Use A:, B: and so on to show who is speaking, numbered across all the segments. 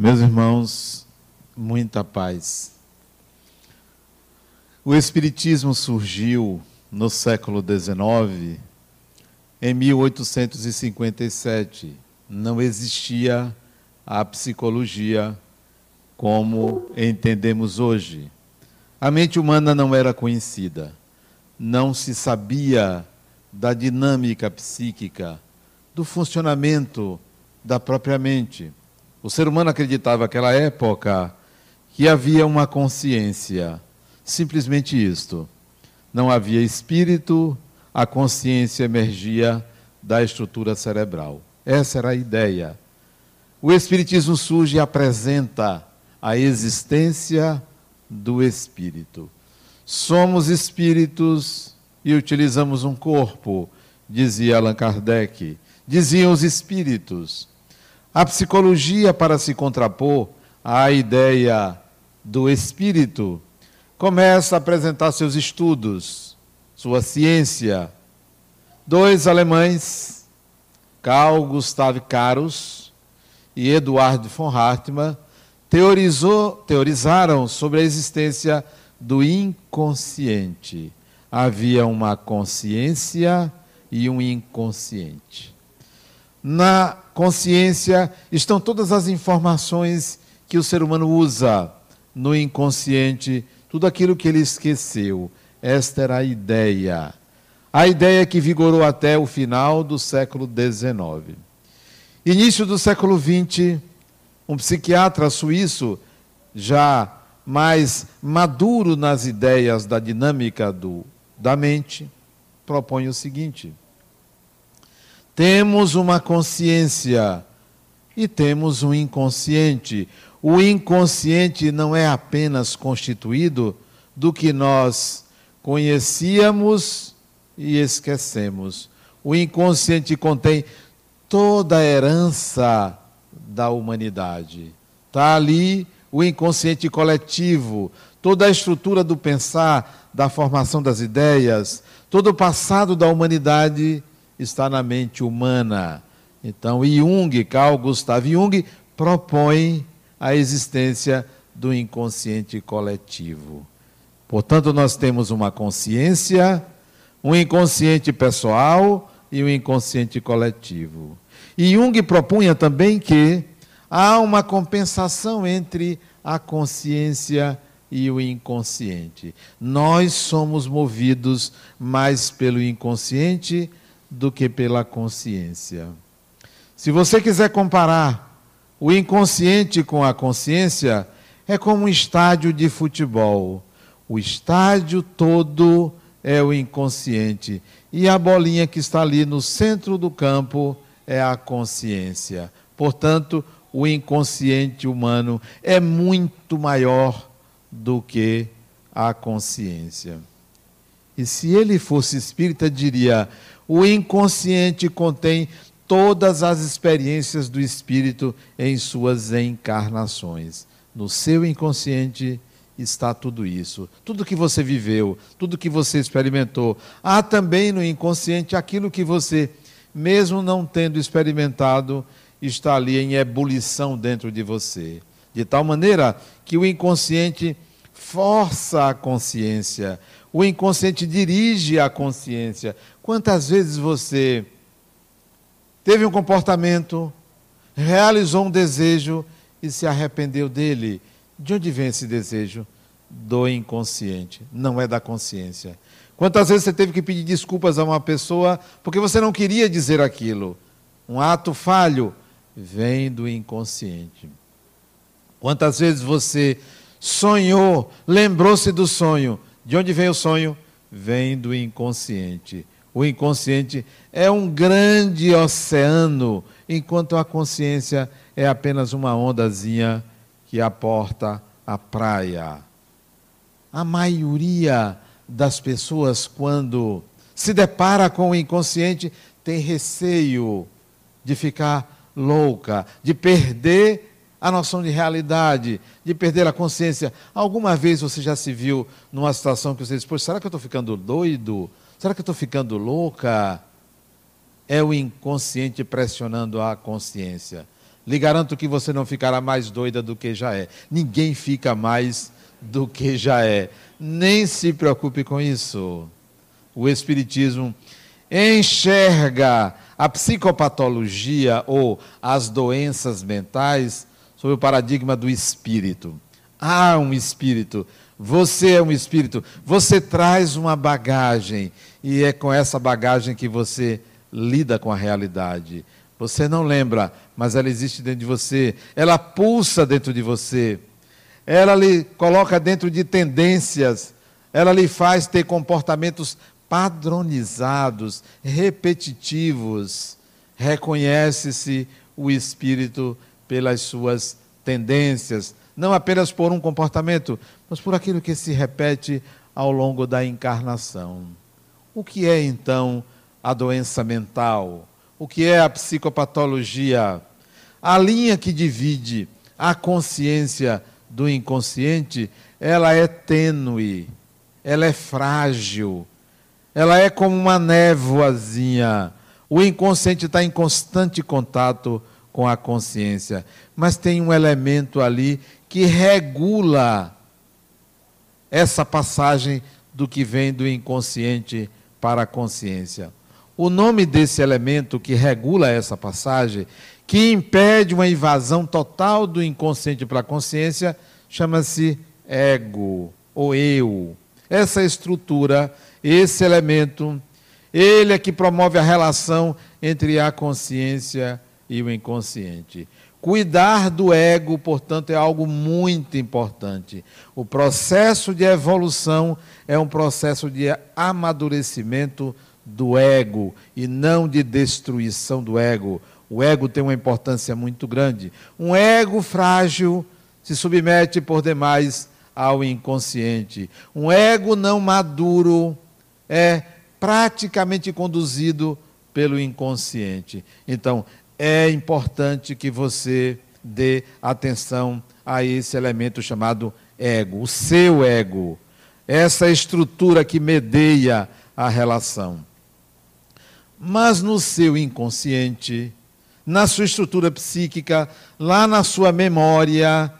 A: Meus irmãos, muita paz. O Espiritismo surgiu no século XIX, em 1857. Não existia a psicologia como entendemos hoje. A mente humana não era conhecida, não se sabia da dinâmica psíquica, do funcionamento da própria mente. O ser humano acreditava naquela época que havia uma consciência, simplesmente isto. Não havia espírito, a consciência emergia da estrutura cerebral. Essa era a ideia. O Espiritismo surge e apresenta a existência do espírito. Somos espíritos e utilizamos um corpo, dizia Allan Kardec. Diziam os espíritos. A psicologia, para se contrapor à ideia do espírito, começa a apresentar seus estudos, sua ciência. Dois alemães, Carl Gustav Carus e Eduard von Hartmann, teorizou, teorizaram sobre a existência do inconsciente. Havia uma consciência e um inconsciente. Na consciência estão todas as informações que o ser humano usa. No inconsciente, tudo aquilo que ele esqueceu. Esta era a ideia. A ideia que vigorou até o final do século XIX. Início do século XX, um psiquiatra suíço, já mais maduro nas ideias da dinâmica do, da mente, propõe o seguinte: temos uma consciência e temos um inconsciente. O inconsciente não é apenas constituído do que nós conhecíamos e esquecemos. O inconsciente contém toda a herança da humanidade. Está ali o inconsciente coletivo, toda a estrutura do pensar, da formação das ideias, todo o passado da humanidade está na mente humana. Então, Jung, Carl Gustav Jung, propõe a existência do inconsciente coletivo. Portanto, nós temos uma consciência, um inconsciente pessoal e um inconsciente coletivo. E Jung propunha também que há uma compensação entre a consciência e o inconsciente. Nós somos movidos mais pelo inconsciente do que pela consciência. Se você quiser comparar o inconsciente com a consciência, é como um estádio de futebol. O estádio todo é o inconsciente e a bolinha que está ali no centro do campo é a consciência. Portanto, o inconsciente humano é muito maior do que a consciência. E se ele fosse espírita, diria: o inconsciente contém todas as experiências do espírito em suas encarnações. No seu inconsciente está tudo isso, tudo que você viveu, tudo que você experimentou. Há também no inconsciente aquilo que você mesmo não tendo experimentado, está ali em ebulição dentro de você. De tal maneira que o inconsciente força a consciência, o inconsciente dirige a consciência. Quantas vezes você teve um comportamento, realizou um desejo e se arrependeu dele? De onde vem esse desejo? Do inconsciente, não é da consciência. Quantas vezes você teve que pedir desculpas a uma pessoa porque você não queria dizer aquilo? Um ato falho vem do inconsciente. Quantas vezes você sonhou, lembrou-se do sonho? De onde vem o sonho? Vem do inconsciente. O inconsciente é um grande oceano, enquanto a consciência é apenas uma ondazinha que aporta a praia. A maioria das pessoas, quando se depara com o inconsciente, tem receio de ficar louca, de perder a noção de realidade, de perder a consciência. Alguma vez você já se viu numa situação que você diz: Poxa, será que eu estou ficando doido? Será que eu estou ficando louca? É o inconsciente pressionando a consciência. Lhe garanto que você não ficará mais doida do que já é. Ninguém fica mais do que já é. Nem se preocupe com isso. O Espiritismo enxerga a psicopatologia ou as doenças mentais sob o paradigma do espírito. Há um espírito, você é um espírito, você traz uma bagagem. E é com essa bagagem que você lida com a realidade. Você não lembra, mas ela existe dentro de você, ela pulsa dentro de você, ela lhe coloca dentro de tendências, ela lhe faz ter comportamentos padronizados, repetitivos. Reconhece-se o espírito pelas suas tendências, não apenas por um comportamento, mas por aquilo que se repete ao longo da encarnação. O que é então a doença mental? O que é a psicopatologia? A linha que divide a consciência do inconsciente, ela é tênue, ela é frágil, ela é como uma névoazinha. O inconsciente está em constante contato com a consciência, mas tem um elemento ali que regula essa passagem do que vem do inconsciente para a consciência. O nome desse elemento que regula essa passagem, que impede uma invasão total do inconsciente para a consciência, chama-se ego ou eu. Essa estrutura, esse elemento, ele é que promove a relação entre a consciência e o inconsciente. Cuidar do ego, portanto, é algo muito importante. O processo de evolução é um processo de amadurecimento do ego e não de destruição do ego. O ego tem uma importância muito grande. Um ego frágil se submete por demais ao inconsciente. Um ego não maduro é praticamente conduzido pelo inconsciente. Então, é importante que você dê atenção a esse elemento chamado ego, o seu ego, essa estrutura que medeia a relação. Mas no seu inconsciente, na sua estrutura psíquica, lá na sua memória,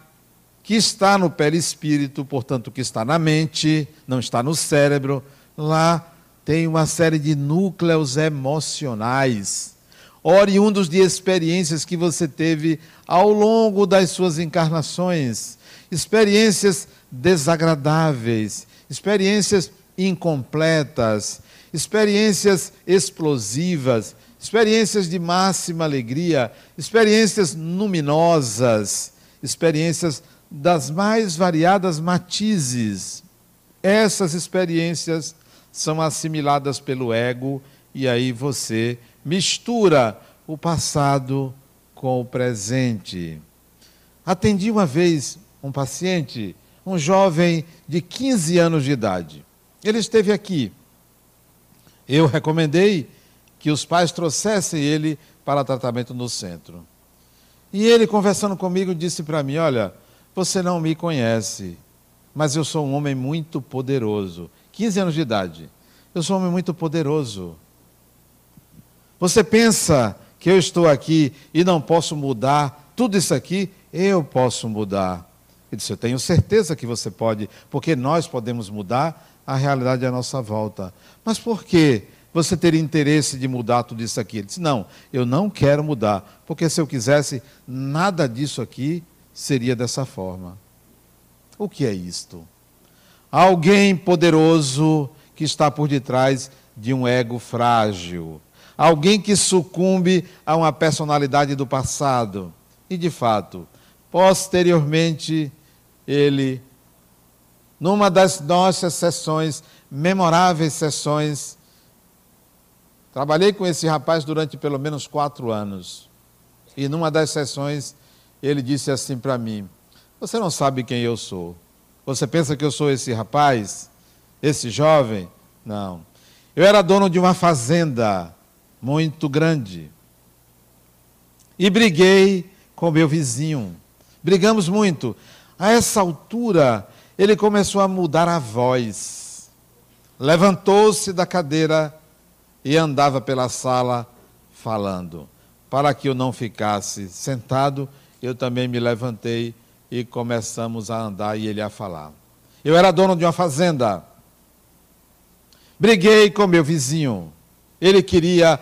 A: que está no perispírito, portanto, que está na mente, não está no cérebro, lá tem uma série de núcleos emocionais oriundos de experiências que você teve ao longo das suas encarnações, experiências desagradáveis, experiências incompletas, experiências explosivas, experiências de máxima alegria, experiências luminosas, experiências das mais variadas matizes. Essas experiências são assimiladas pelo ego e aí você mistura o passado com o presente. Atendi uma vez um paciente, um jovem de 15 anos de idade. Ele esteve aqui. Eu recomendei que os pais trouxessem ele para tratamento no centro. E ele, conversando comigo, disse para mim: Olha, você não me conhece, mas eu sou um homem muito poderoso. 15 anos de idade. Eu sou um homem muito poderoso. Você pensa que eu estou aqui e não posso mudar tudo isso aqui? Eu posso mudar. Ele disse: Eu tenho certeza que você pode, porque nós podemos mudar a realidade à nossa volta. Mas por que você teria interesse de mudar tudo isso aqui? Ele disse: Não, eu não quero mudar, porque se eu quisesse, nada disso aqui seria dessa forma. O que é isto? Alguém poderoso que está por detrás de um ego frágil alguém que sucumbe a uma personalidade do passado. E de fato, posteriormente, ele, numa das nossas sessões, memoráveis sessões, trabalhei com esse rapaz durante pelo menos quatro anos. E numa das sessões, ele disse assim para mim: Você não sabe quem eu sou. Você pensa que eu sou esse rapaz? Esse jovem? Não. Eu era dono de uma fazenda muito grande. E briguei com meu vizinho. Brigamos muito. A essa altura, ele começou a mudar a voz. Levantou-se da cadeira e andava pela sala falando. para que eu não ficasse sentado, eu também me levantei e começamos a andar e ele a falar. Eu era dono de uma fazenda. Briguei com meu vizinho. Ele queria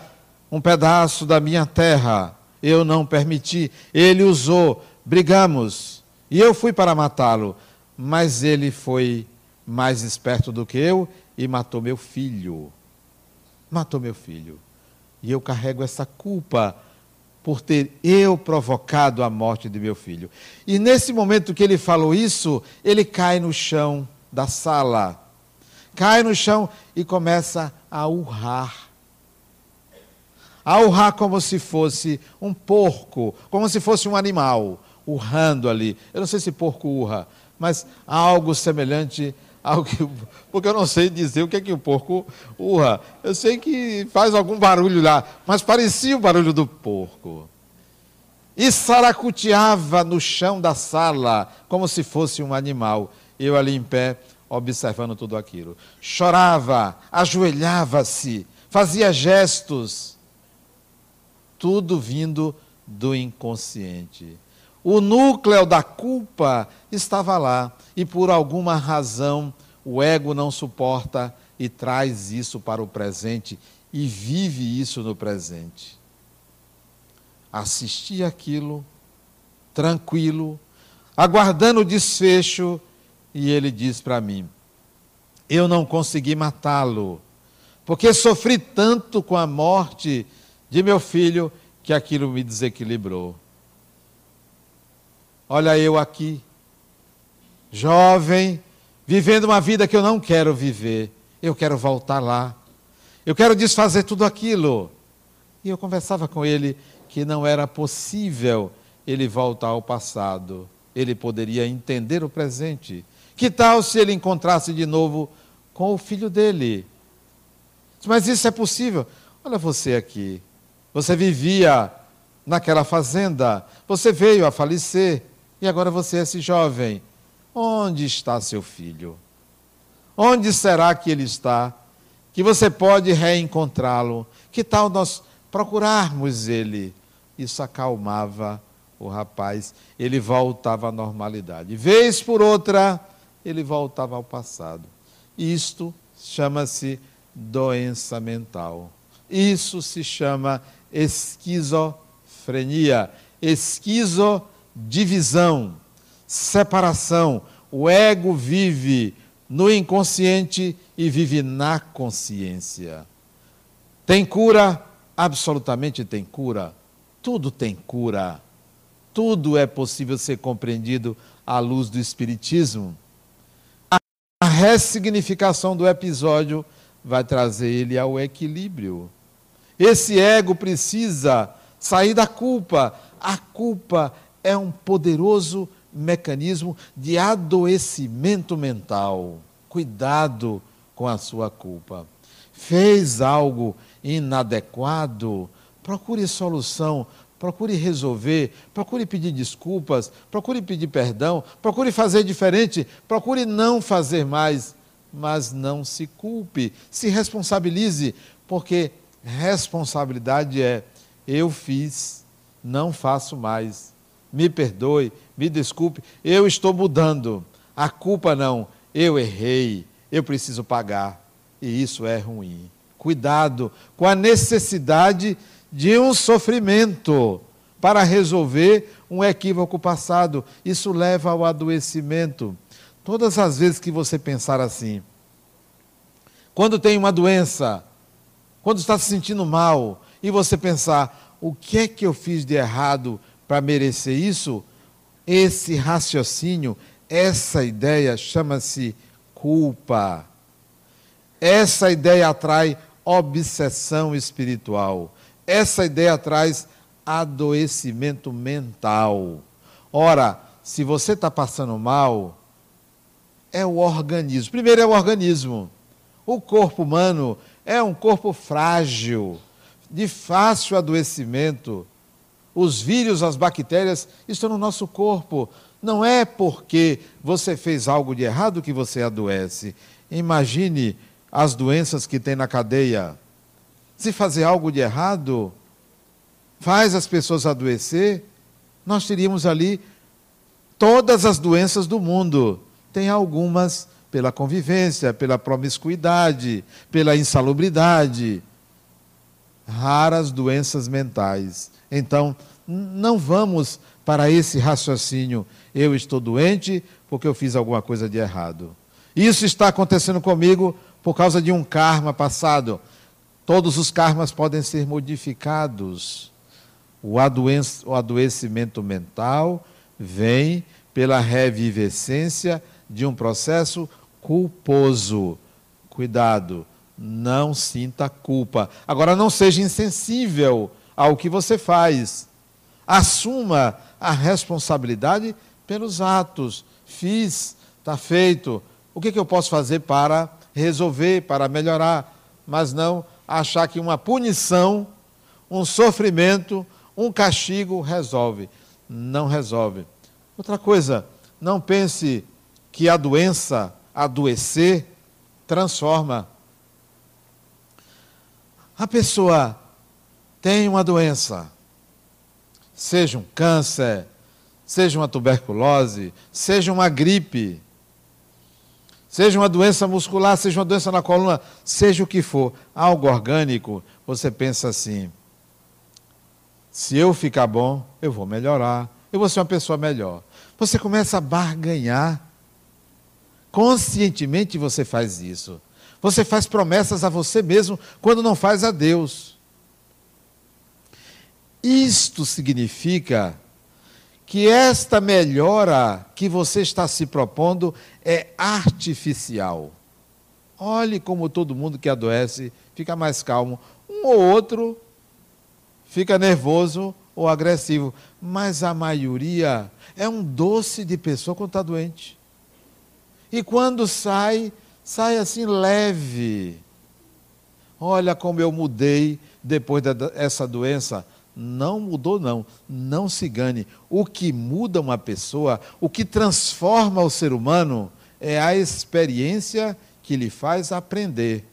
A: um pedaço da minha terra. Eu não permiti. Ele usou. Brigamos. E eu fui para matá-lo. Mas ele foi mais esperto do que eu e matou meu filho. Matou meu filho. E eu carrego essa culpa por ter eu provocado a morte de meu filho. E nesse momento que ele falou isso, ele cai no chão da sala. Cai no chão e começa a urrar. A urrar como se fosse um porco, como se fosse um animal, urrando ali. Eu não sei se porco urra, mas algo semelhante ao que, porque eu não sei dizer o que é que o porco urra. Eu sei que faz algum barulho lá, mas parecia o barulho do porco. E saracuteava no chão da sala, como se fosse um animal. Eu ali em pé, observando tudo aquilo. Chorava, ajoelhava-se, fazia gestos. Tudo vindo do inconsciente. O núcleo da culpa estava lá e por alguma razão o ego não suporta e traz isso para o presente e vive isso no presente. Assisti aquilo, tranquilo, aguardando o desfecho, e ele diz para mim: Eu não consegui matá-lo, porque sofri tanto com a morte de meu filho que aquilo me desequilibrou. Olha eu aqui, jovem, vivendo uma vida que eu não quero viver. Eu quero voltar lá. Eu quero desfazer tudo aquilo. E eu conversava com ele que não era possível ele voltar ao passado. Ele poderia entender o presente. Que tal se ele encontrasse de novo com o filho dele? Mas isso é possível. Olha você aqui. Você vivia naquela fazenda, você veio a falecer e agora você é esse jovem. Onde está seu filho? Onde será que ele está? Que você pode reencontrá-lo. Que tal nós procurarmos ele? Isso acalmava o rapaz. Ele voltava à normalidade. Vez por outra, ele voltava ao passado. Isto chama-se doença mental. Isso se chama esquizofrenia. Esquizodivisão separação. O ego vive no inconsciente e vive na consciência. Tem cura? Absolutamente tem cura. Tudo tem cura. Tudo é possível ser compreendido à luz do Espiritismo. A ressignificação do episódio vai trazer ele ao equilíbrio. Esse ego precisa sair da culpa. A culpa é um poderoso mecanismo de adoecimento mental. Cuidado com a sua culpa. Fez algo inadequado, procure solução, procure resolver, procure pedir desculpas, procure pedir perdão, procure fazer diferente, procure não fazer mais, mas não se culpe, se responsabilize, porque responsabilidade é eu fiz, não faço mais. Me perdoe, me desculpe, eu estou mudando. A culpa não, eu errei, eu preciso pagar. E isso é ruim. Cuidado com a necessidade de um sofrimento para resolver um equívoco passado. Isso leva ao adoecimento. Todas as vezes que você pensar assim, quando tem uma doença, quando está se sentindo mal, e você pensar, o que é que eu fiz de errado para merecer isso? Esse raciocínio, essa ideia chama-se culpa. Essa ideia atrai obsessão espiritual. Essa ideia traz adoecimento mental. Ora, se você está passando mal, é o organismo. Primeiro é o organismo. O corpo humano é um corpo frágil, de fácil adoecimento os vírus, as bactérias estão no nosso corpo. Não é porque você fez algo de errado que você adoece. Imagine as doenças que tem na cadeia. Se fazer algo de errado, faz as pessoas adoecer, nós teríamos ali todas as doenças do mundo. Tem algumas pela convivência, pela promiscuidade, pela insalubridade, raras doenças mentais. Então, não vamos para esse raciocínio, eu estou doente porque eu fiz alguma coisa de errado. Isso está acontecendo comigo por causa de um karma passado. Todos os karmas podem ser modificados. O, adoecimento mental vem pela revivescência de um processo culposo. Cuidado, não sinta culpa. Agora, não seja insensível ao que você faz. Assuma a responsabilidade pelos atos. Fiz, está feito. O que, que eu posso fazer para resolver, para melhorar? Mas não achar que uma punição, um sofrimento, um castigo resolve. Não resolve. Outra coisa, não pense que a doença, adoecer, transforma. A pessoa tem uma doença, seja um câncer, seja uma tuberculose, seja uma gripe, seja uma doença muscular, seja uma doença na coluna, seja o que for, algo orgânico, você pensa assim: se eu ficar bom, eu vou melhorar, eu vou ser uma pessoa melhor. Você começa a barganhar. Conscientemente você faz isso. Você faz promessas a você mesmo quando não faz a Deus. Isto significa que esta melhora que você está se propondo é artificial. Olhe como todo mundo que adoece fica mais calmo. Um ou outro fica nervoso ou agressivo, mas a maioria é um doce de pessoa quando está doente. E quando sai, sai assim leve. Olha como eu mudei depois dessa doença. Não mudou, não. Não se engane. O que muda uma pessoa, o que transforma o ser humano, é a experiência que lhe faz aprender.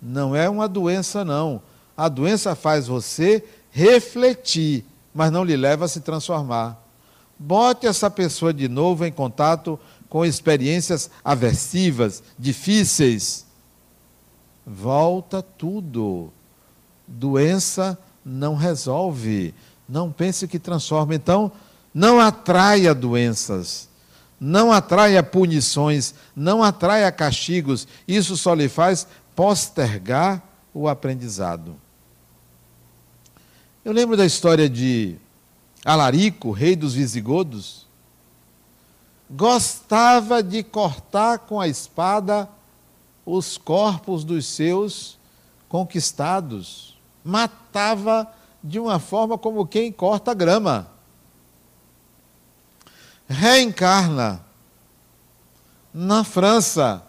A: Não é uma doença, não. A doença faz você refletir, mas não lhe leva a se transformar. Bote essa pessoa de novo em contato com experiências aversivas, difíceis. Volta tudo. Doença não resolve. Não pense que transforma. Então, não atraia doenças. Não atraia punições. Não atraia castigos. Isso só lhe faz postergar o aprendizado. Eu lembro da história de Alarico, rei dos visigodos gostava de cortar com a espada os corpos dos seus conquistados. Matava de uma forma como quem corta grama. Reencarna na França,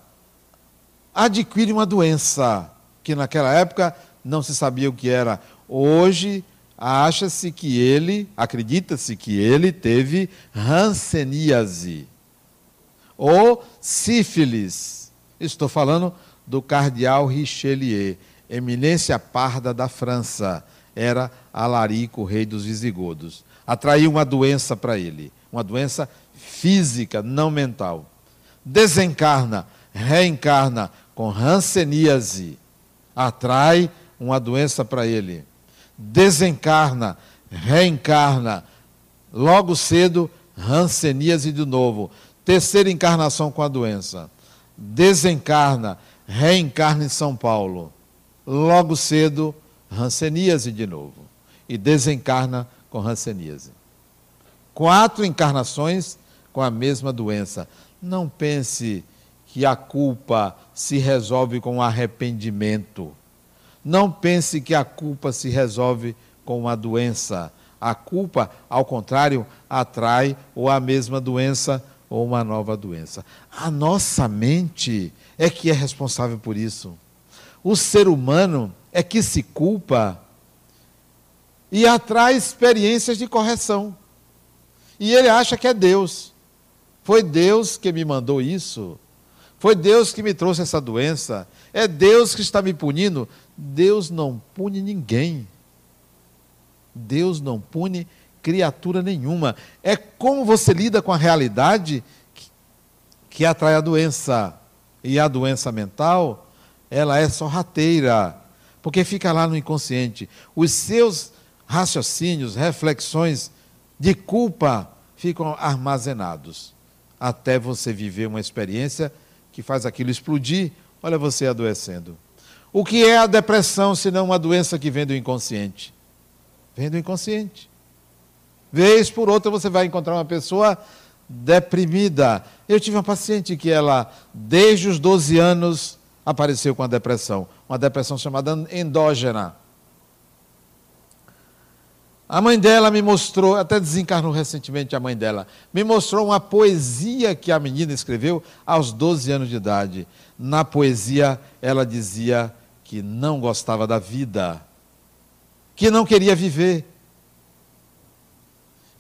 A: adquire uma doença que naquela época não se sabia o que era. Hoje acha-se que ele, acredita-se que ele teve hanseníase ou sífilis. Estou falando do cardeal Richelieu, eminência parda da França. Era Alarico, rei dos visigodos. Atraiu uma doença para ele, uma doença física, não mental. Desencarna, reencarna com hanseníase. Atrai uma doença para ele. Desencarna, reencarna. Logo cedo, hanseníase de novo terceira encarnação com a doença. Desencarna, reencarna em São Paulo. Logo cedo, ranceníase de novo. E desencarna com ranceníase. Quatro encarnações com a mesma doença. Não pense que a culpa se resolve com arrependimento. Não pense que a culpa se resolve com a doença. A culpa, ao contrário, atrai ou a mesma doença ou uma nova doença. A nossa mente é que é responsável por isso. O ser humano é que se culpa e atrai experiências de correção. E ele acha que é Deus. Foi Deus que me mandou isso. Foi Deus que me trouxe essa doença. É Deus que está me punindo. Deus não pune ninguém. Deus não pune criatura nenhuma. É como você lida com a realidade que, que atrai a doença. E a doença mental, ela é sorrateira, porque fica lá no inconsciente. Os seus raciocínios, reflexões de culpa ficam armazenados até você viver uma experiência que faz aquilo explodir. Olha você adoecendo. O que é a depressão se não uma doença que vem do inconsciente? Vem do inconsciente. Vez por outra você vai encontrar uma pessoa deprimida. Eu tive uma paciente que ela, desde os 12 anos, apareceu com a depressão. Uma depressão chamada endógena. A mãe dela me mostrou, até desencarnou recentemente a mãe dela, me mostrou uma poesia que a menina escreveu aos 12 anos de idade. Na poesia, ela dizia que não gostava da vida, que não queria viver.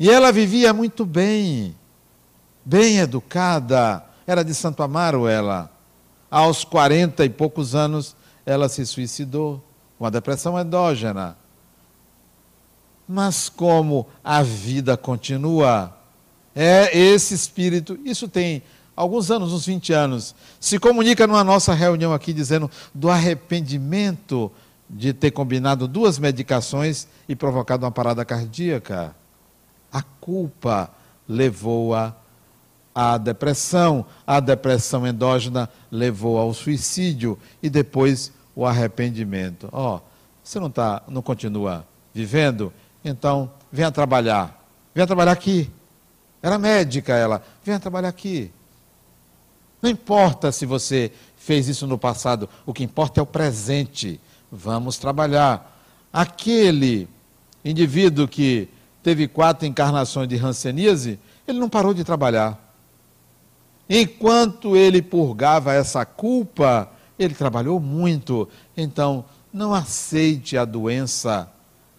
A: E ela vivia muito bem, bem educada, era de Santo Amaro ela. Aos 40 e poucos anos, ela se suicidou, uma depressão endógena. Mas como a vida continua, é esse espírito, isso tem alguns anos, uns 20 anos, se comunica numa nossa reunião aqui dizendo do arrependimento de ter combinado duas medicações e provocado uma parada cardíaca. A culpa levou-a à depressão, a depressão endógena levou ao suicídio e depois o arrependimento. Ó, oh, você não tá, não continua vivendo? Então, venha trabalhar. Venha trabalhar aqui. Era médica ela. Venha trabalhar aqui. Não importa se você fez isso no passado, o que importa é o presente. Vamos trabalhar. Aquele indivíduo que teve quatro encarnações de ranceníase, ele não parou de trabalhar. Enquanto ele purgava essa culpa, ele trabalhou muito. Então, não aceite a doença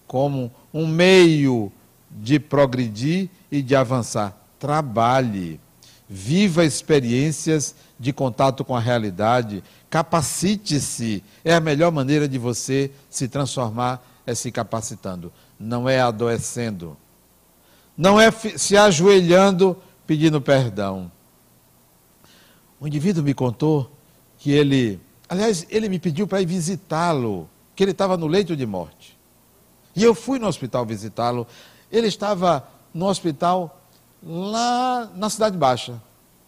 A: como um meio de progredir e de avançar. Trabalhe, viva experiências de contato com a realidade, capacite-se. É a melhor maneira de você se transformar, é se capacitando. Não é adoecendo. Não é se ajoelhando pedindo perdão. O indivíduo me contou que ele, aliás, ele me pediu para ir visitá-lo, que ele estava no leito de morte. E eu fui no hospital visitá-lo. Ele estava no hospital lá na Cidade Baixa.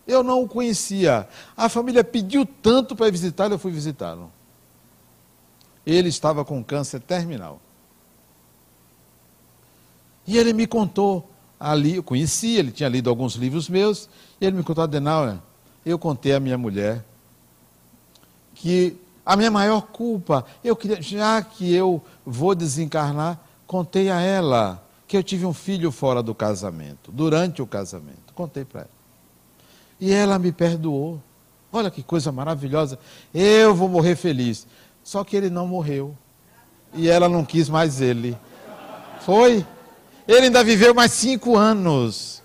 A: Eu não o conhecia. A família pediu tanto para visitá-lo, eu fui visitá-lo. Ele estava com câncer terminal. E ele me contou ali, eu conhecia, ele tinha lido alguns livros meus, e ele me contou, Adenauer, eu contei à minha mulher que a minha maior culpa, eu queria, já que eu vou desencarnar, contei a ela que eu tive um filho fora do casamento, durante o casamento. Contei para ela. E ela me perdoou. Olha que coisa maravilhosa. Eu vou morrer feliz. Só que ele não morreu. E ela não quis mais ele. Foi. Ele ainda viveu mais cinco anos.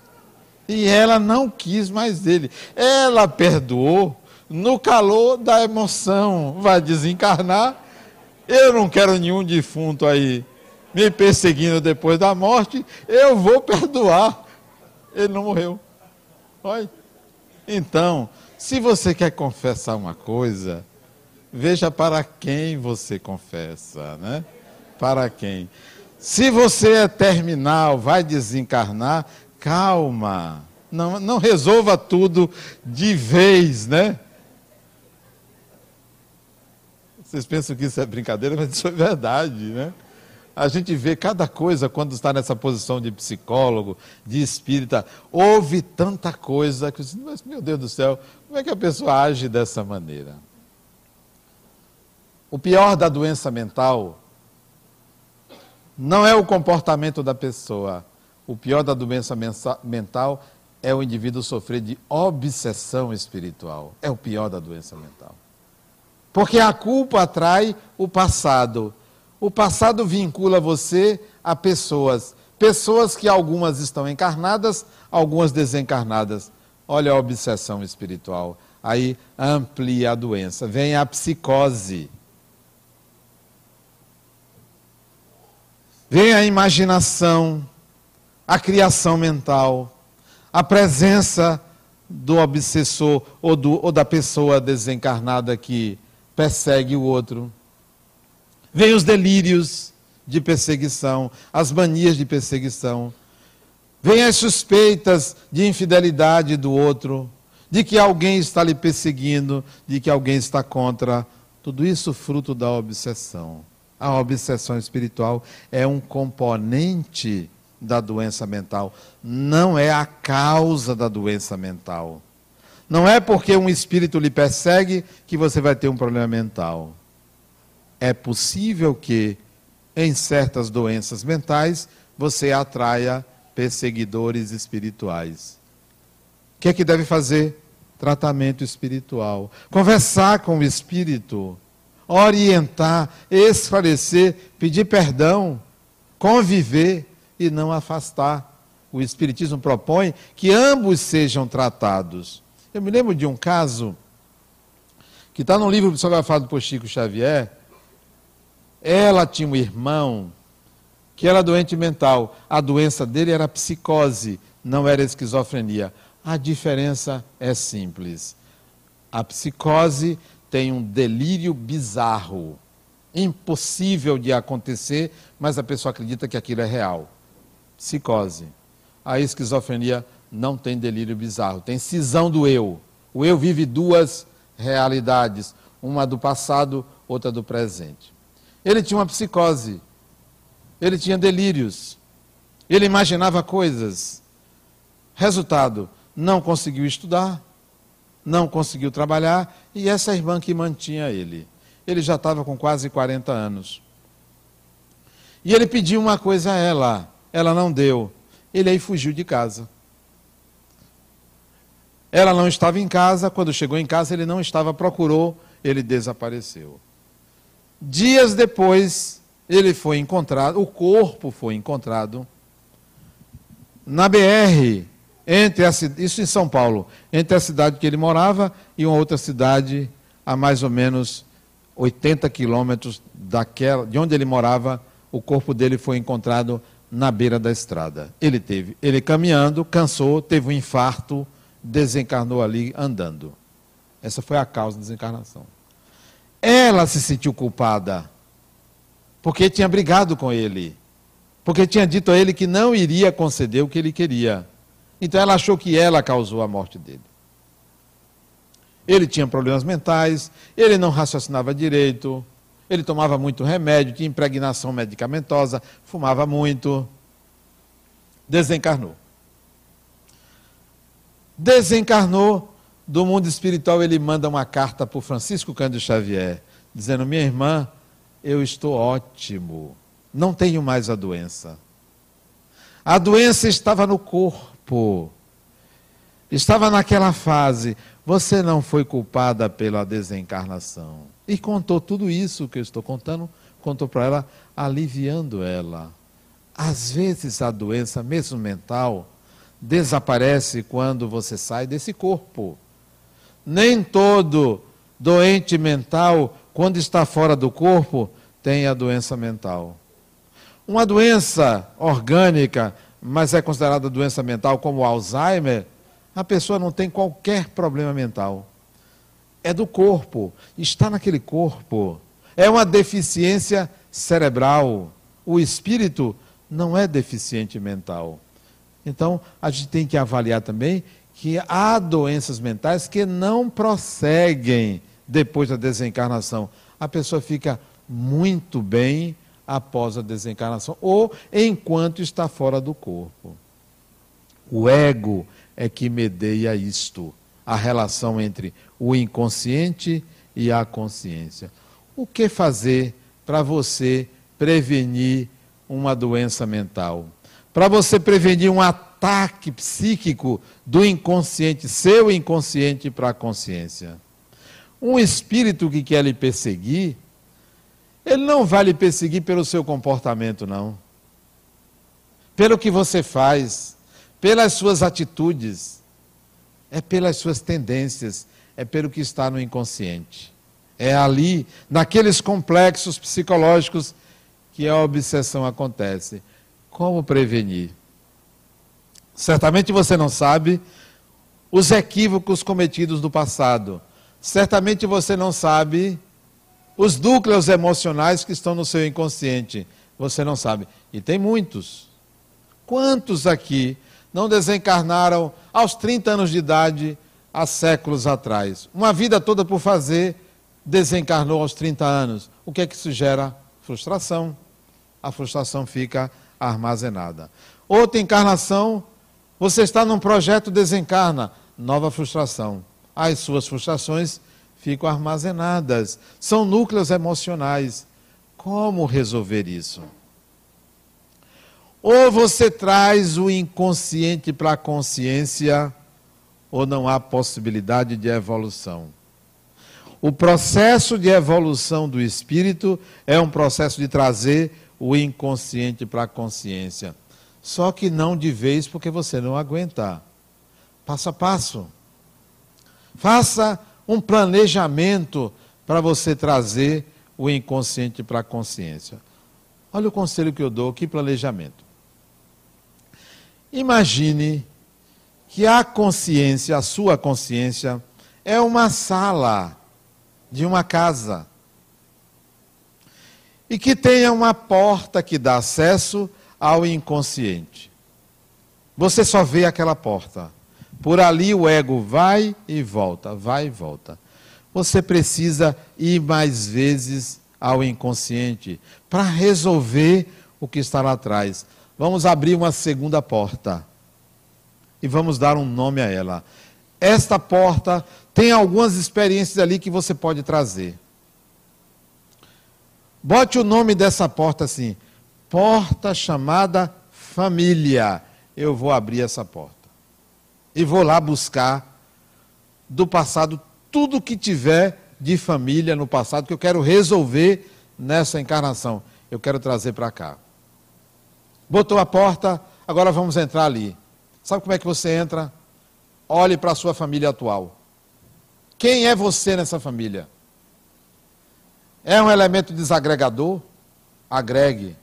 A: E ela não quis mais ele. Ela perdoou no calor da emoção, vai desencarnar. Eu não quero nenhum defunto aí me perseguindo depois da morte, eu vou perdoar. Ele não morreu. Olha. Então, se você quer confessar uma coisa, veja para quem você confessa, né? Para quem? Se você é terminal, vai desencarnar, calma. Não, não resolva tudo de vez, né? Vocês pensam que isso é brincadeira, mas isso é verdade, né? A gente vê cada coisa quando está nessa posição de psicólogo, de espírita, ouve tanta coisa que, mas meu Deus do céu, como é que a pessoa age dessa maneira? O pior da doença mental não é o comportamento da pessoa. O pior da doença mental é o indivíduo sofrer de obsessão espiritual. É o pior da doença mental. Porque a culpa atrai o passado. O passado vincula você a pessoas. Pessoas que algumas estão encarnadas, algumas desencarnadas. Olha a obsessão espiritual. Aí amplia a doença. Vem a psicose. Vem a imaginação, a criação mental, a presença do obsessor ou, do, ou da pessoa desencarnada que persegue o outro. Vem os delírios de perseguição, as manias de perseguição. Vem as suspeitas de infidelidade do outro, de que alguém está lhe perseguindo, de que alguém está contra. Tudo isso fruto da obsessão. A obsessão espiritual é um componente da doença mental, não é a causa da doença mental. Não é porque um espírito lhe persegue que você vai ter um problema mental. É possível que, em certas doenças mentais, você atraia perseguidores espirituais. O que é que deve fazer? Tratamento espiritual. Conversar com o espírito, orientar, esclarecer, pedir perdão, conviver e não afastar. O Espiritismo propõe que ambos sejam tratados. Eu me lembro de um caso que está no livro psicografado por Chico Xavier. Ela tinha um irmão que era doente mental. A doença dele era psicose, não era esquizofrenia. A diferença é simples. A psicose tem um delírio bizarro, impossível de acontecer, mas a pessoa acredita que aquilo é real psicose. A esquizofrenia não tem delírio bizarro, tem cisão do eu. O eu vive duas realidades, uma do passado, outra do presente. Ele tinha uma psicose, ele tinha delírios, ele imaginava coisas. Resultado, não conseguiu estudar, não conseguiu trabalhar, e essa irmã que mantinha ele. Ele já estava com quase 40 anos. E ele pediu uma coisa a ela: ela não deu. Ele aí fugiu de casa. Ela não estava em casa, quando chegou em casa, ele não estava, procurou, ele desapareceu. Dias depois, ele foi encontrado, o corpo foi encontrado na BR, entre a, isso em São Paulo, entre a cidade que ele morava e uma outra cidade a mais ou menos 80 quilômetros daquela, de onde ele morava, o corpo dele foi encontrado na beira da estrada. Ele teve, ele caminhando, cansou, teve um infarto, desencarnou ali andando. Essa foi a causa da desencarnação. Ela se sentiu culpada, porque tinha brigado com ele, porque tinha dito a ele que não iria conceder o que ele queria. Então ela achou que ela causou a morte dele. Ele tinha problemas mentais, ele não raciocinava direito, ele tomava muito remédio, tinha impregnação medicamentosa, fumava muito. Desencarnou. Desencarnou do mundo espiritual, ele manda uma carta para Francisco Cândido Xavier, dizendo: Minha irmã, eu estou ótimo, não tenho mais a doença. A doença estava no corpo, estava naquela fase. Você não foi culpada pela desencarnação. E contou tudo isso que eu estou contando, contou para ela, aliviando ela. Às vezes a doença, mesmo mental, desaparece quando você sai desse corpo. Nem todo doente mental, quando está fora do corpo, tem a doença mental. Uma doença orgânica, mas é considerada doença mental como Alzheimer, a pessoa não tem qualquer problema mental é do corpo, está naquele corpo. É uma deficiência cerebral. O espírito não é deficiente mental. Então, a gente tem que avaliar também que há doenças mentais que não prosseguem depois da desencarnação. A pessoa fica muito bem após a desencarnação ou enquanto está fora do corpo. O ego é que medeia isto a relação entre o inconsciente e a consciência. O que fazer para você prevenir uma doença mental? Para você prevenir um ataque psíquico do inconsciente, seu inconsciente para a consciência. Um espírito que quer lhe perseguir, ele não vai lhe perseguir pelo seu comportamento, não. Pelo que você faz, pelas suas atitudes é pelas suas tendências, é pelo que está no inconsciente. É ali, naqueles complexos psicológicos que a obsessão acontece. Como prevenir? Certamente você não sabe os equívocos cometidos no passado. Certamente você não sabe os núcleos emocionais que estão no seu inconsciente. Você não sabe. E tem muitos. Quantos aqui não desencarnaram aos 30 anos de idade há séculos atrás? Uma vida toda por fazer, desencarnou aos 30 anos. O que é que isso gera? Frustração. A frustração fica armazenada. Outra encarnação, você está num projeto, desencarna nova frustração. As suas frustrações ficam armazenadas, são núcleos emocionais. Como resolver isso? Ou você traz o inconsciente para a consciência, ou não há possibilidade de evolução. O processo de evolução do espírito é um processo de trazer o inconsciente para a consciência. Só que não de vez, porque você não aguenta passo a passo. Faça um planejamento para você trazer o inconsciente para a consciência. Olha o conselho que eu dou, que planejamento. Imagine que a consciência, a sua consciência, é uma sala de uma casa. E que tenha uma porta que dá acesso ao inconsciente. Você só vê aquela porta. Por ali o ego vai e volta, vai e volta. Você precisa ir mais vezes ao inconsciente para resolver o que está lá atrás. Vamos abrir uma segunda porta e vamos dar um nome a ela. Esta porta tem algumas experiências ali que você pode trazer. Bote o nome dessa porta assim: porta chamada família. Eu vou abrir essa porta e vou lá buscar do passado tudo que tiver de família no passado que eu quero resolver nessa encarnação. Eu quero trazer para cá. Botou a porta, agora vamos entrar ali. Sabe como é que você entra? Olhe para a sua família atual. Quem é você nessa família? É um elemento desagregador? Agregue.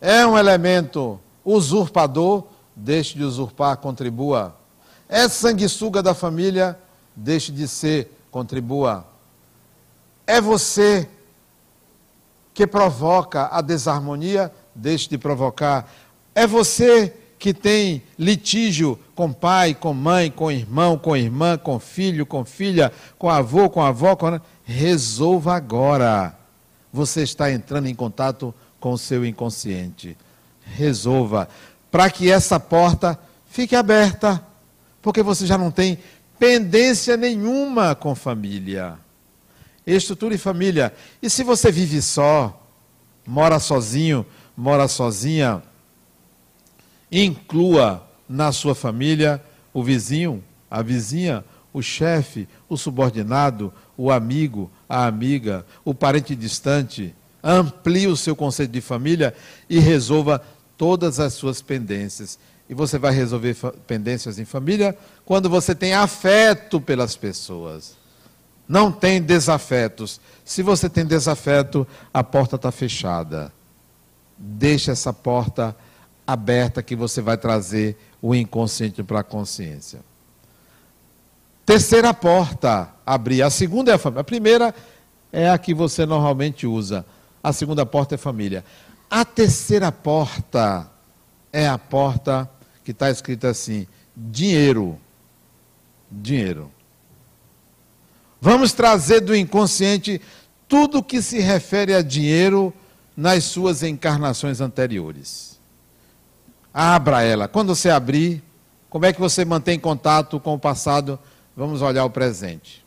A: É um elemento usurpador? Deixe de usurpar, contribua. É sanguessuga da família, deixe de ser, contribua. É você que provoca a desarmonia, deixe de provocar. É você que tem litígio com pai, com mãe, com irmão, com irmã, com filho, com filha, com avô, com avó, com... resolva agora. Você está entrando em contato com o seu inconsciente. Resolva para que essa porta fique aberta, porque você já não tem pendência nenhuma com família. Estrutura e família. E se você vive só, mora sozinho, mora sozinha, inclua na sua família o vizinho, a vizinha, o chefe, o subordinado, o amigo, a amiga, o parente distante. Amplie o seu conceito de família e resolva todas as suas pendências. E você vai resolver pendências em família quando você tem afeto pelas pessoas. Não tem desafetos. Se você tem desafeto, a porta está fechada. Deixe essa porta aberta que você vai trazer o inconsciente para a consciência. Terceira porta, abrir. A segunda é a família. A primeira é a que você normalmente usa. A segunda porta é família. A terceira porta é a porta que está escrita assim: dinheiro. Dinheiro. Vamos trazer do inconsciente tudo que se refere a dinheiro nas suas encarnações anteriores. Abra ela. Quando você abrir, como é que você mantém contato com o passado? Vamos olhar o presente.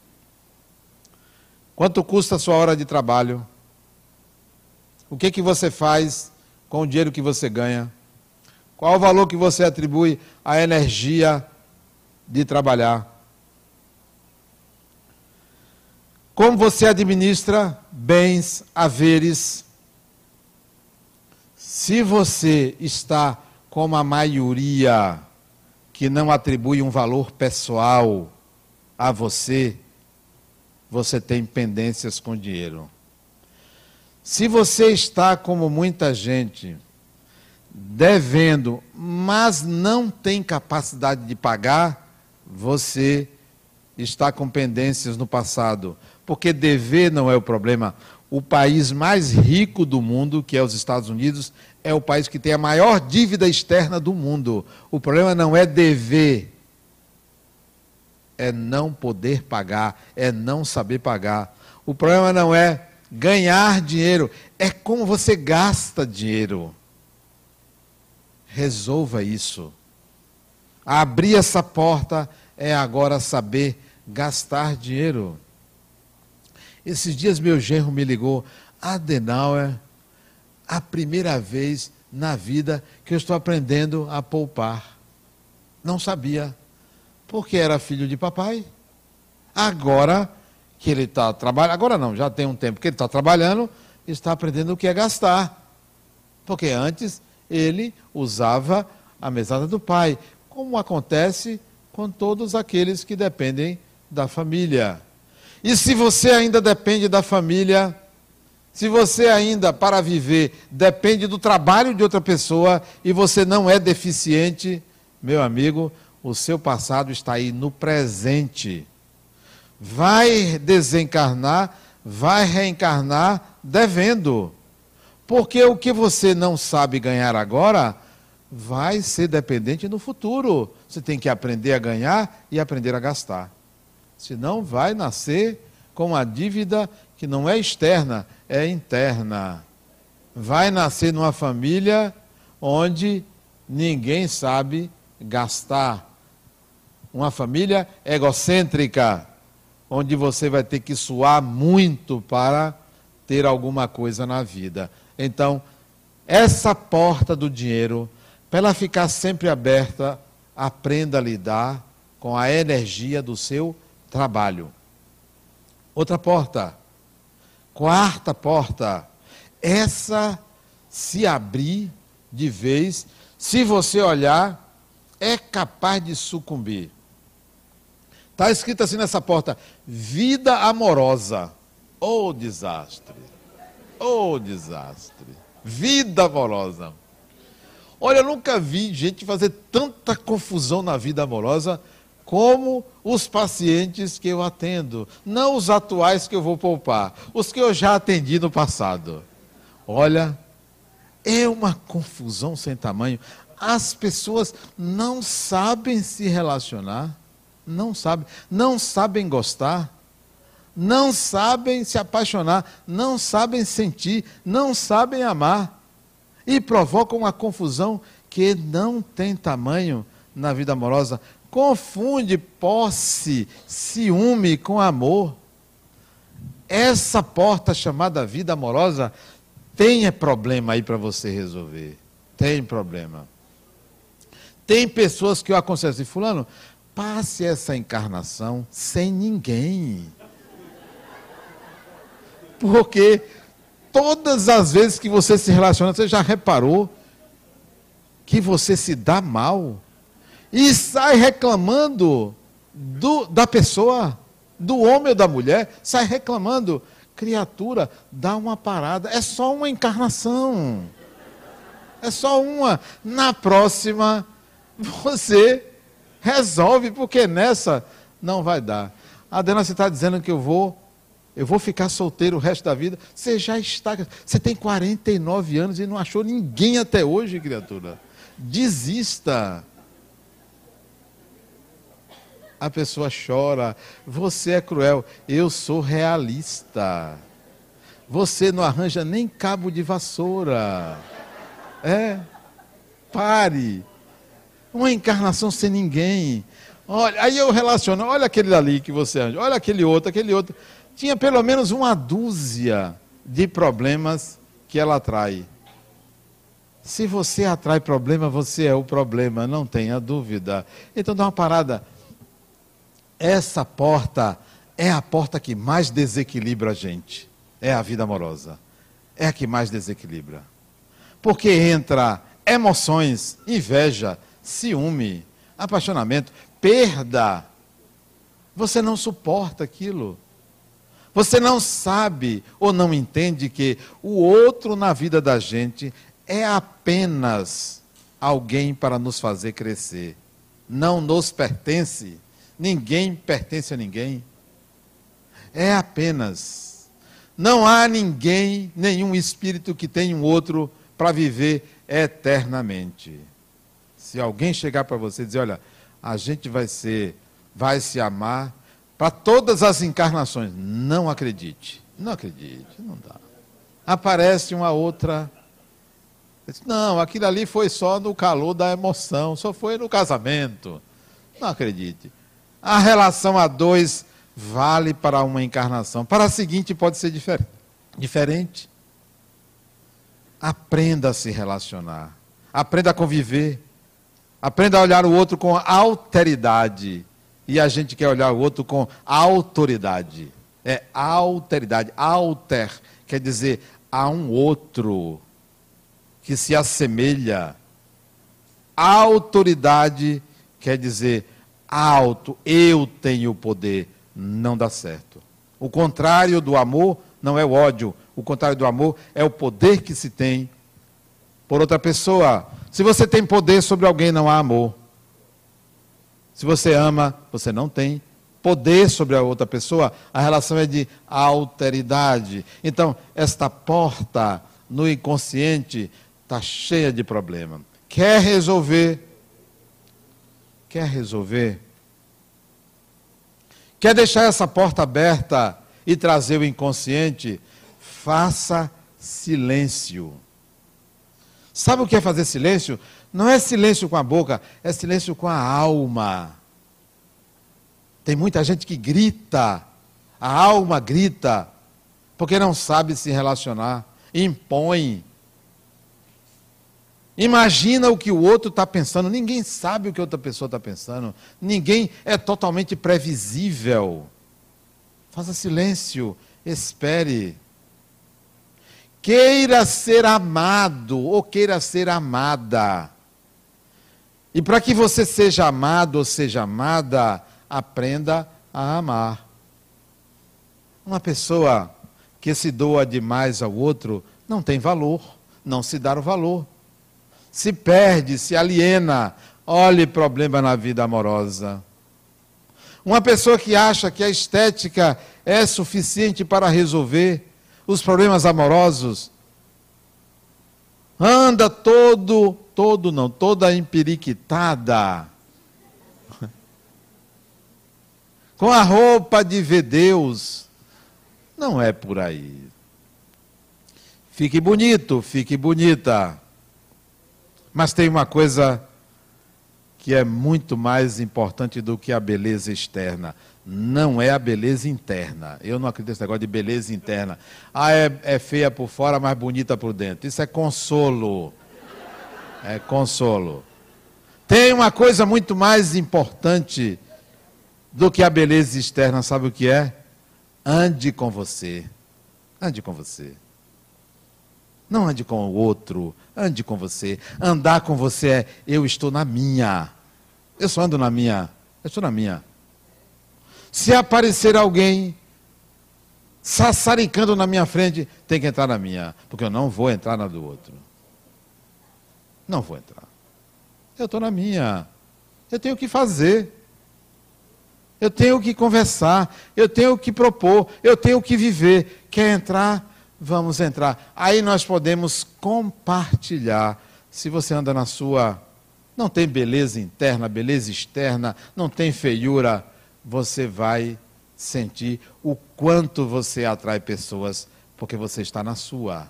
A: Quanto custa a sua hora de trabalho? O que, que você faz com o dinheiro que você ganha? Qual o valor que você atribui à energia de trabalhar? Como você administra bens, haveres? Se você está como a maioria que não atribui um valor pessoal a você, você tem pendências com dinheiro. Se você está como muita gente, devendo, mas não tem capacidade de pagar, você está com pendências no passado. Porque dever não é o problema. O país mais rico do mundo, que é os Estados Unidos, é o país que tem a maior dívida externa do mundo. O problema não é dever, é não poder pagar, é não saber pagar. O problema não é ganhar dinheiro, é como você gasta dinheiro. Resolva isso. Abrir essa porta é agora saber gastar dinheiro. Esses dias meu genro me ligou, Adenauer, a primeira vez na vida que eu estou aprendendo a poupar. Não sabia, porque era filho de papai. Agora que ele está trabalhando, agora não, já tem um tempo que ele está trabalhando, está aprendendo o que é gastar. Porque antes ele usava a mesada do pai, como acontece com todos aqueles que dependem da família. E se você ainda depende da família, se você ainda, para viver, depende do trabalho de outra pessoa e você não é deficiente, meu amigo, o seu passado está aí no presente. Vai desencarnar, vai reencarnar devendo. Porque o que você não sabe ganhar agora vai ser dependente no futuro. Você tem que aprender a ganhar e aprender a gastar. Senão vai nascer com uma dívida que não é externa, é interna. Vai nascer numa família onde ninguém sabe gastar. Uma família egocêntrica, onde você vai ter que suar muito para ter alguma coisa na vida. Então, essa porta do dinheiro, para ela ficar sempre aberta, aprenda a lidar com a energia do seu trabalho. Outra porta, quarta porta, essa se abrir de vez, se você olhar, é capaz de sucumbir. Está escrito assim nessa porta: vida amorosa. Oh desastre! Oh desastre! Vida amorosa. Olha, eu nunca vi gente fazer tanta confusão na vida amorosa como os pacientes que eu atendo. Não os atuais que eu vou poupar, os que eu já atendi no passado. Olha, é uma confusão sem tamanho. As pessoas não sabem se relacionar, não sabem, não sabem gostar não sabem se apaixonar, não sabem sentir, não sabem amar. E provocam uma confusão que não tem tamanho na vida amorosa. Confunde posse, ciúme com amor. Essa porta chamada vida amorosa tem problema aí para você resolver. Tem problema. Tem pessoas que eu aconselho assim, fulano, passe essa encarnação sem ninguém. Porque todas as vezes que você se relaciona, você já reparou que você se dá mal e sai reclamando do, da pessoa, do homem ou da mulher, sai reclamando. Criatura, dá uma parada, é só uma encarnação. É só uma. Na próxima, você resolve, porque nessa não vai dar. Adena, você está dizendo que eu vou eu vou ficar solteiro o resto da vida. Você já está. Você tem 49 anos e não achou ninguém até hoje, criatura. Desista. A pessoa chora. Você é cruel. Eu sou realista. Você não arranja nem cabo de vassoura. É. Pare. Uma encarnação sem ninguém. Olha, aí eu relaciono, olha aquele ali que você anja, olha aquele outro, aquele outro tinha pelo menos uma dúzia de problemas que ela atrai. Se você atrai problema, você é o problema, não tenha dúvida. Então dá uma parada. Essa porta é a porta que mais desequilibra a gente. É a vida amorosa. É a que mais desequilibra. Porque entra emoções, inveja, ciúme, apaixonamento, perda. Você não suporta aquilo. Você não sabe ou não entende que o outro na vida da gente é apenas alguém para nos fazer crescer. Não nos pertence. Ninguém pertence a ninguém. É apenas. Não há ninguém, nenhum espírito que tenha um outro para viver eternamente. Se alguém chegar para você e dizer, olha, a gente vai ser, vai se amar para todas as encarnações. Não acredite. Não acredite, não dá. Aparece uma outra. Não, aquilo ali foi só no calor da emoção, só foi no casamento. Não acredite. A relação a dois vale para uma encarnação. Para a seguinte pode ser diferente. Aprenda a se relacionar. Aprenda a conviver. Aprenda a olhar o outro com alteridade. E a gente quer olhar o outro com autoridade. É alteridade. Alter quer dizer há um outro que se assemelha. Autoridade quer dizer alto, eu tenho o poder. Não dá certo. O contrário do amor não é o ódio. O contrário do amor é o poder que se tem por outra pessoa. Se você tem poder sobre alguém, não há amor. Se você ama, você não tem poder sobre a outra pessoa, a relação é de alteridade. Então, esta porta no inconsciente está cheia de problema. Quer resolver? Quer resolver? Quer deixar essa porta aberta e trazer o inconsciente? Faça silêncio. Sabe o que é fazer silêncio? Não é silêncio com a boca, é silêncio com a alma. Tem muita gente que grita, a alma grita, porque não sabe se relacionar, impõe. Imagina o que o outro está pensando. Ninguém sabe o que outra pessoa está pensando. Ninguém é totalmente previsível. Faça silêncio, espere queira ser amado ou queira ser amada. E para que você seja amado ou seja amada, aprenda a amar. Uma pessoa que se doa demais ao outro não tem valor, não se dá o valor. Se perde, se aliena. Olhe problema na vida amorosa. Uma pessoa que acha que a estética é suficiente para resolver os problemas amorosos, anda todo, todo não, toda empiriquitada, com a roupa de ver Deus. Não é por aí. Fique bonito, fique bonita. Mas tem uma coisa que é muito mais importante do que a beleza externa não é a beleza interna. Eu não acredito nesse negócio de beleza interna. Ah, é, é feia por fora, mas bonita por dentro. Isso é consolo. É consolo. Tem uma coisa muito mais importante do que a beleza externa, sabe o que é? Ande com você. Ande com você. Não ande com o outro, ande com você. Andar com você é eu estou na minha. Eu só ando na minha. Eu estou na minha. Se aparecer alguém sassaricando na minha frente, tem que entrar na minha, porque eu não vou entrar na do outro. Não vou entrar. Eu estou na minha. Eu tenho que fazer. Eu tenho que conversar. Eu tenho que propor. Eu tenho que viver. Quer entrar? Vamos entrar. Aí nós podemos compartilhar. Se você anda na sua. Não tem beleza interna, beleza externa, não tem feiura você vai sentir o quanto você atrai pessoas, porque você está na sua.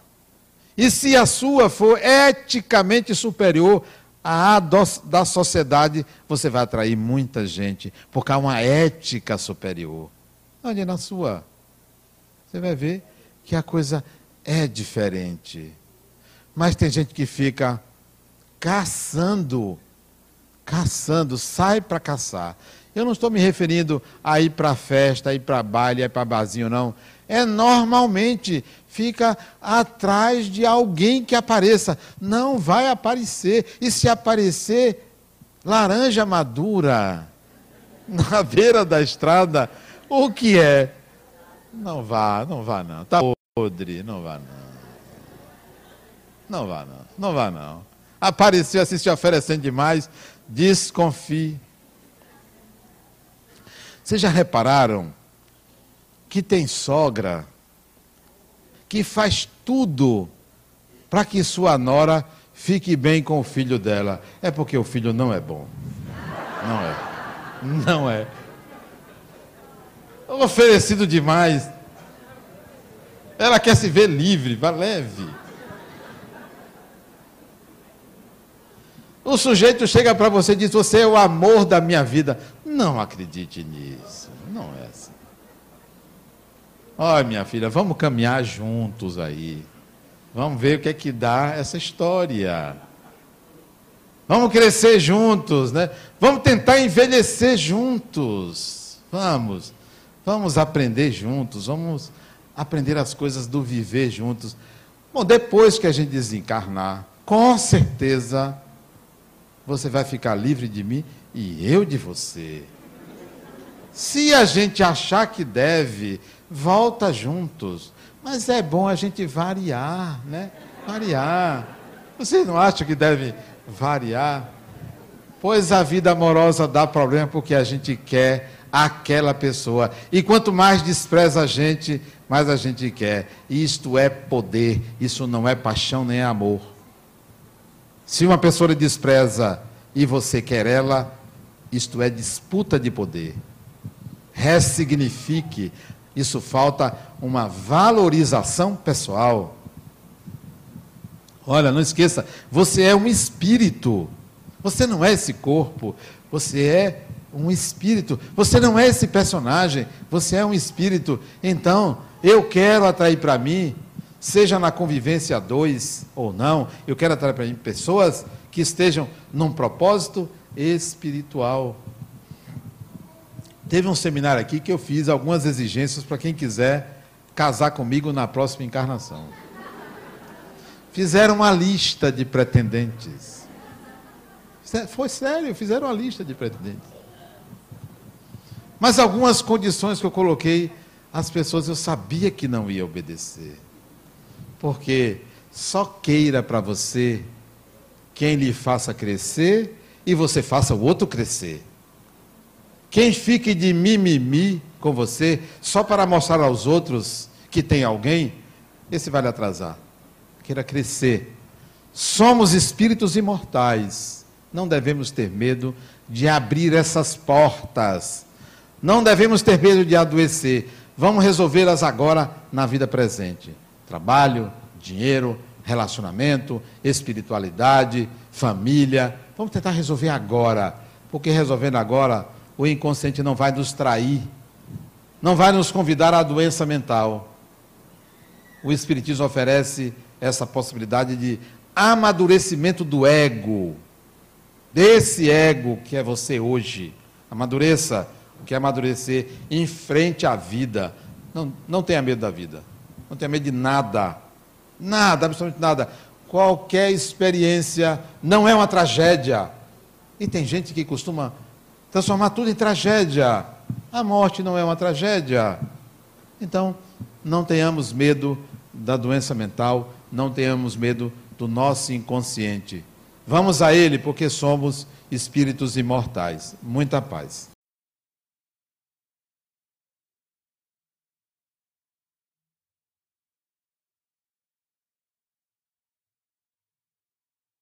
A: E se a sua for eticamente superior à da sociedade, você vai atrair muita gente, porque há uma ética superior. Onde na sua? Você vai ver que a coisa é diferente. Mas tem gente que fica caçando, caçando, sai para caçar. Eu não estou me referindo a ir para festa, a ir para baile, a ir para barzinho, não. É normalmente fica atrás de alguém que apareça. Não vai aparecer. E se aparecer, laranja madura na beira da estrada, o que é? Não vá, não vá não. Está podre, não vá não. Não vá não, não vá não. Apareceu assim se oferecendo demais, desconfie. Vocês já repararam que tem sogra que faz tudo para que sua nora fique bem com o filho dela? É porque o filho não é bom. Não é. Não é. Oferecido demais. Ela quer se ver livre, vá leve. O sujeito chega para você e diz: Você é o amor da minha vida. Não acredite nisso. Não é assim. Olha, minha filha, vamos caminhar juntos aí. Vamos ver o que é que dá essa história. Vamos crescer juntos, né? Vamos tentar envelhecer juntos. Vamos. Vamos aprender juntos. Vamos aprender as coisas do viver juntos. Bom, depois que a gente desencarnar, com certeza você vai ficar livre de mim e eu de você. Se a gente achar que deve, volta juntos. Mas é bom a gente variar, né? Variar. Vocês não acham que deve variar? Pois a vida amorosa dá problema porque a gente quer aquela pessoa. E quanto mais despreza a gente, mais a gente quer. Isto é poder, isso não é paixão nem amor. Se uma pessoa lhe despreza e você quer ela, isto é disputa de poder. Ressignifique. Isso falta uma valorização pessoal. Olha, não esqueça, você é um espírito. Você não é esse corpo, você é um espírito. Você não é esse personagem, você é um espírito. Então, eu quero atrair para mim seja na convivência dois ou não, eu quero atrair para mim pessoas que estejam num propósito espiritual. Teve um seminário aqui que eu fiz algumas exigências para quem quiser casar comigo na próxima encarnação. Fizeram uma lista de pretendentes. Foi sério, fizeram uma lista de pretendentes. Mas algumas condições que eu coloquei, as pessoas eu sabia que não ia obedecer. Porque só queira para você quem lhe faça crescer e você faça o outro crescer. Quem fique de mimimi com você só para mostrar aos outros que tem alguém, esse vai lhe atrasar. Queira crescer. Somos espíritos imortais. Não devemos ter medo de abrir essas portas. Não devemos ter medo de adoecer. Vamos resolvê-las agora na vida presente trabalho, dinheiro, relacionamento, espiritualidade, família. Vamos tentar resolver agora, porque resolvendo agora, o inconsciente não vai nos trair, não vai nos convidar à doença mental. O Espiritismo oferece essa possibilidade de amadurecimento do ego, desse ego que é você hoje. Amadureça, o que é amadurecer em frente à vida. Não, não tenha medo da vida. Não tenha medo de nada. Nada, absolutamente nada. Qualquer experiência não é uma tragédia. E tem gente que costuma transformar tudo em tragédia. A morte não é uma tragédia. Então, não tenhamos medo da doença mental, não tenhamos medo do nosso inconsciente. Vamos a Ele, porque somos espíritos imortais. Muita paz.